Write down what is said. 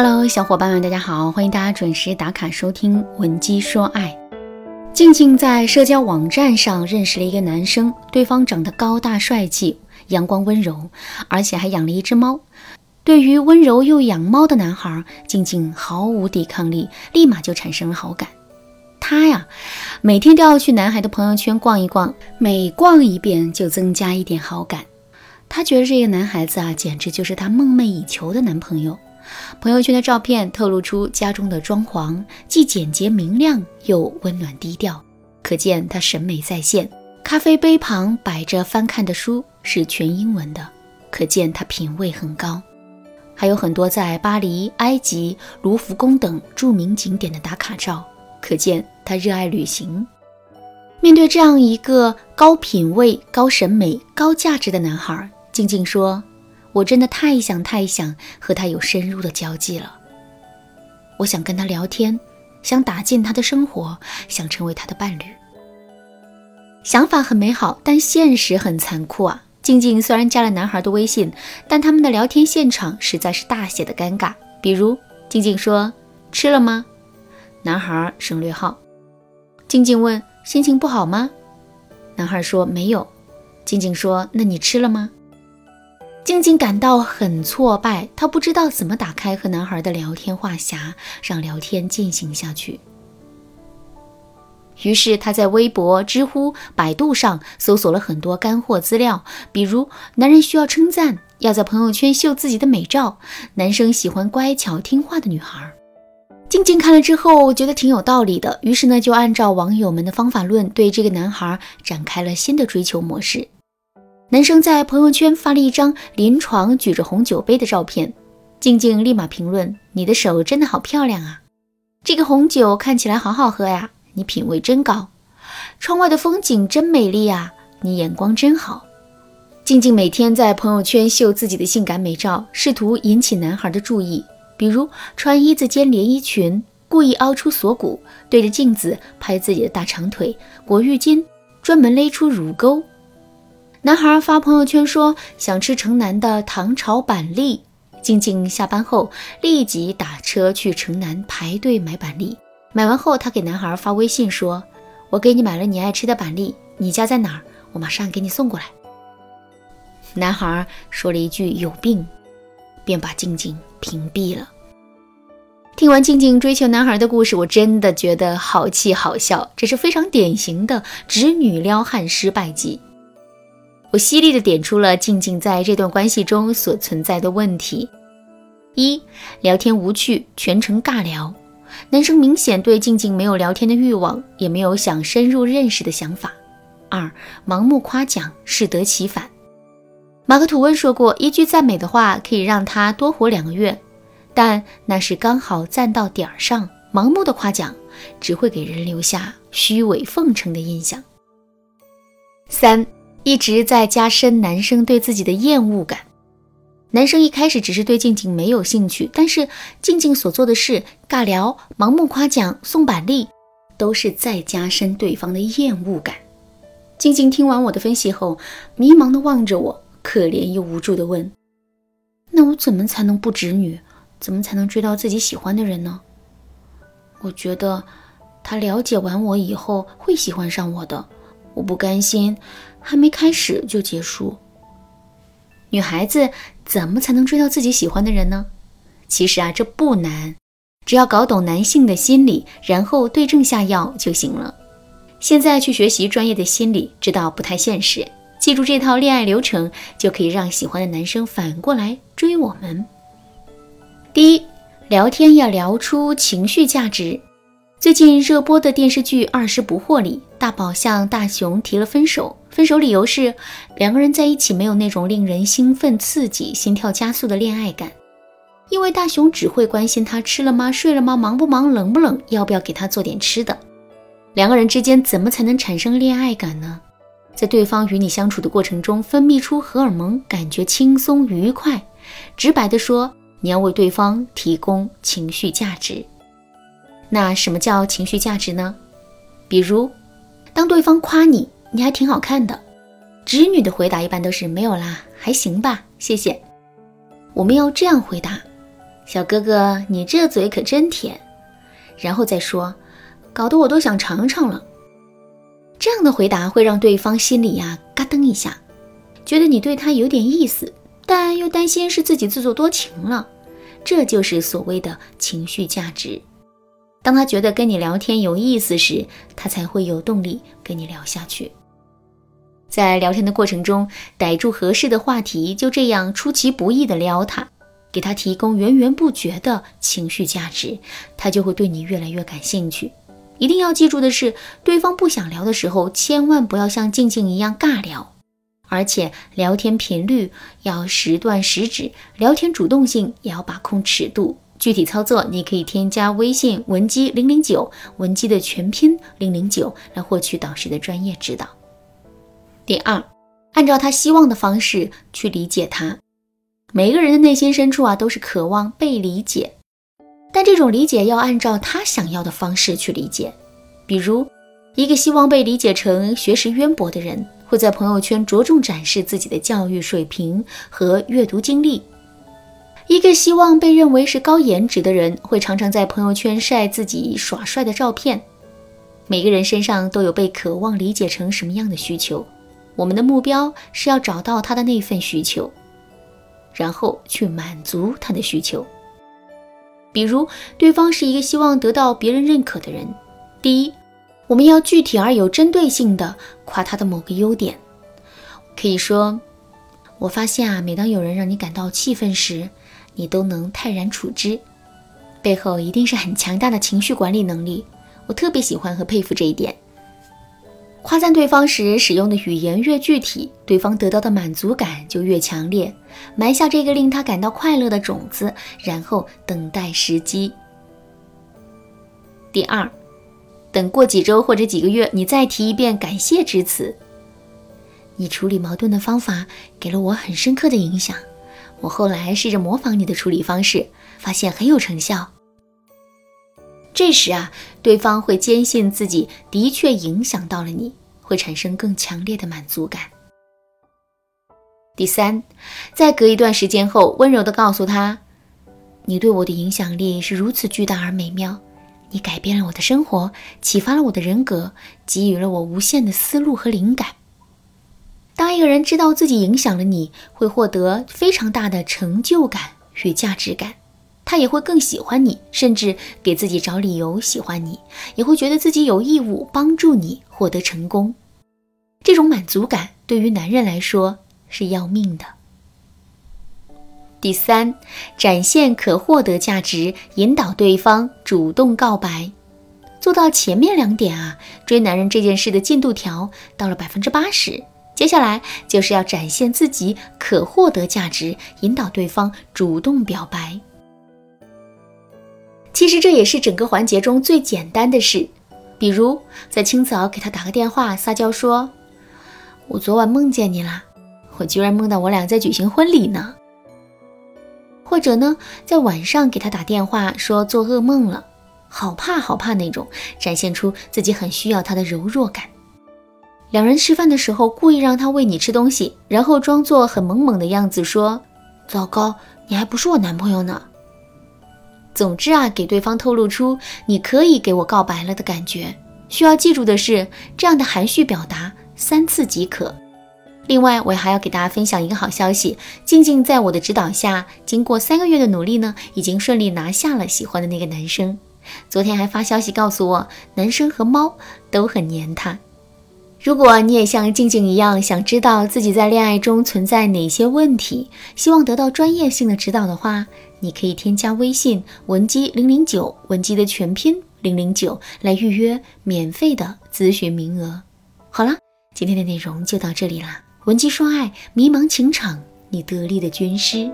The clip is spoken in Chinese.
Hello，小伙伴们，大家好！欢迎大家准时打卡收听《闻鸡说爱》。静静在社交网站上认识了一个男生，对方长得高大帅气、阳光温柔，而且还养了一只猫。对于温柔又养猫的男孩，静静毫无抵抗力，立马就产生了好感。她呀，每天都要去男孩的朋友圈逛一逛，每逛一遍就增加一点好感。她觉得这个男孩子啊，简直就是她梦寐以求的男朋友。朋友圈的照片透露出家中的装潢既简洁明亮又温暖低调，可见他审美在线。咖啡杯旁摆着翻看的书是全英文的，可见他品味很高。还有很多在巴黎、埃及、卢浮宫等著名景点的打卡照，可见他热爱旅行。面对这样一个高品位、高审美、高价值的男孩，静静说。我真的太想太想和他有深入的交际了。我想跟他聊天，想打进他的生活，想成为他的伴侣。想法很美好，但现实很残酷啊！静静虽然加了男孩的微信，但他们的聊天现场实在是大写的尴尬。比如，静静说：“吃了吗？”男孩省略号。静静问：“心情不好吗？”男孩说：“没有。”静静说：“那你吃了吗？”静静感到很挫败，她不知道怎么打开和男孩的聊天话匣，让聊天进行下去。于是她在微博、知乎、百度上搜索了很多干货资料，比如男人需要称赞，要在朋友圈秀自己的美照；男生喜欢乖巧听话的女孩。静静看了之后觉得挺有道理的，于是呢就按照网友们的方法论，对这个男孩展开了新的追求模式。男生在朋友圈发了一张临床举着红酒杯的照片，静静立马评论：“你的手真的好漂亮啊，这个红酒看起来好好喝呀，你品味真高。窗外的风景真美丽啊，你眼光真好。”静静每天在朋友圈秀自己的性感美照，试图引起男孩的注意，比如穿一字肩连衣裙，故意凹出锁骨，对着镜子拍自己的大长腿，裹浴巾，专门勒出乳沟。男孩发朋友圈说想吃城南的糖炒板栗，静静下班后立即打车去城南排队买板栗。买完后，他给男孩发微信说：“我给你买了你爱吃的板栗，你家在哪儿？我马上给你送过来。”男孩说了一句“有病”，便把静静屏蔽了。听完静静追求男孩的故事，我真的觉得好气好笑，这是非常典型的直女撩汉失败记。我犀利地点出了静静在这段关系中所存在的问题：一、聊天无趣，全程尬聊。男生明显对静静没有聊天的欲望，也没有想深入认识的想法。二、盲目夸奖，适得其反。马克吐温说过，一句赞美的话可以让他多活两个月，但那是刚好赞到点儿上。盲目的夸奖只会给人留下虚伪奉承的印象。三。一直在加深男生对自己的厌恶感。男生一开始只是对静静没有兴趣，但是静静所做的事——尬聊、盲目夸奖、送板栗，都是在加深对方的厌恶感。静静听完我的分析后，迷茫地望着我，可怜又无助地问：“那我怎么才能不直女？怎么才能追到自己喜欢的人呢？”我觉得他了解完我以后会喜欢上我的，我不甘心。还没开始就结束。女孩子怎么才能追到自己喜欢的人呢？其实啊，这不难，只要搞懂男性的心理，然后对症下药就行了。现在去学习专业的心理，知道不太现实。记住这套恋爱流程，就可以让喜欢的男生反过来追我们。第一，聊天要聊出情绪价值。最近热播的电视剧《二十不惑》里，大宝向大雄提了分手，分手理由是两个人在一起没有那种令人兴奋、刺激、心跳加速的恋爱感，因为大雄只会关心他吃了吗、睡了吗、忙不忙、冷不冷、要不要给他做点吃的。两个人之间怎么才能产生恋爱感呢？在对方与你相处的过程中分泌出荷尔蒙，感觉轻松愉快。直白的说，你要为对方提供情绪价值。那什么叫情绪价值呢？比如，当对方夸你，你还挺好看的，直女的回答一般都是没有啦，还行吧，谢谢。我们要这样回答：小哥哥，你这嘴可真甜。”然后再说：“搞得我都想尝尝了。”这样的回答会让对方心里呀嘎噔一下，觉得你对他有点意思，但又担心是自己自作多情了。这就是所谓的情绪价值。当他觉得跟你聊天有意思时，他才会有动力跟你聊下去。在聊天的过程中，逮住合适的话题，就这样出其不意的撩他，给他提供源源不绝的情绪价值，他就会对你越来越感兴趣。一定要记住的是，对方不想聊的时候，千万不要像静静一样尬聊，而且聊天频率要时断时止，聊天主动性也要把控尺度。具体操作，你可以添加微信文姬零零九，文姬的全拼零零九，来获取导师的专业指导。第二，按照他希望的方式去理解他。每个人的内心深处啊，都是渴望被理解。但这种理解要按照他想要的方式去理解，比如，一个希望被理解成学识渊博的人，会在朋友圈着重展示自己的教育水平和阅读经历；一个希望被认为是高颜值的人，会常常在朋友圈晒自己耍帅的照片。每个人身上都有被渴望理解成什么样的需求，我们的目标是要找到他的那份需求，然后去满足他的需求。比如，对方是一个希望得到别人认可的人。第一，我们要具体而有针对性的夸他的某个优点，可以说：“我发现啊，每当有人让你感到气愤时，你都能泰然处之，背后一定是很强大的情绪管理能力。我特别喜欢和佩服这一点。”夸赞对方时使用的语言越具体，对方得到的满足感就越强烈。埋下这个令他感到快乐的种子，然后等待时机。第二，等过几周或者几个月，你再提一遍感谢之词。你处理矛盾的方法给了我很深刻的影响，我后来试着模仿你的处理方式，发现很有成效。这时啊，对方会坚信自己的确影响到了你，会产生更强烈的满足感。第三，在隔一段时间后，温柔地告诉他：“你对我的影响力是如此巨大而美妙，你改变了我的生活，启发了我的人格，给予了我无限的思路和灵感。”当一个人知道自己影响了你，会获得非常大的成就感与价值感。他也会更喜欢你，甚至给自己找理由喜欢你，也会觉得自己有义务帮助你获得成功。这种满足感对于男人来说是要命的。第三，展现可获得价值，引导对方主动告白，做到前面两点啊，追男人这件事的进度条到了百分之八十。接下来就是要展现自己可获得价值，引导对方主动表白。其实这也是整个环节中最简单的事，比如在清早给他打个电话，撒娇说：“我昨晚梦见你啦，我居然梦到我俩在举行婚礼呢。”或者呢，在晚上给他打电话说做噩梦了，好怕好怕那种，展现出自己很需要他的柔弱感。两人吃饭的时候，故意让他喂你吃东西，然后装作很萌萌的样子说：“糟糕，你还不是我男朋友呢。”总之啊，给对方透露出你可以给我告白了的感觉。需要记住的是，这样的含蓄表达三次即可。另外，我还要给大家分享一个好消息：静静在我的指导下，经过三个月的努力呢，已经顺利拿下了喜欢的那个男生。昨天还发消息告诉我，男生和猫都很黏他。如果你也像静静一样，想知道自己在恋爱中存在哪些问题，希望得到专业性的指导的话，你可以添加微信文姬零零九，文姬的全拼零零九，来预约免费的咨询名额。好了，今天的内容就到这里啦。文姬说爱，迷茫情场，你得力的军师。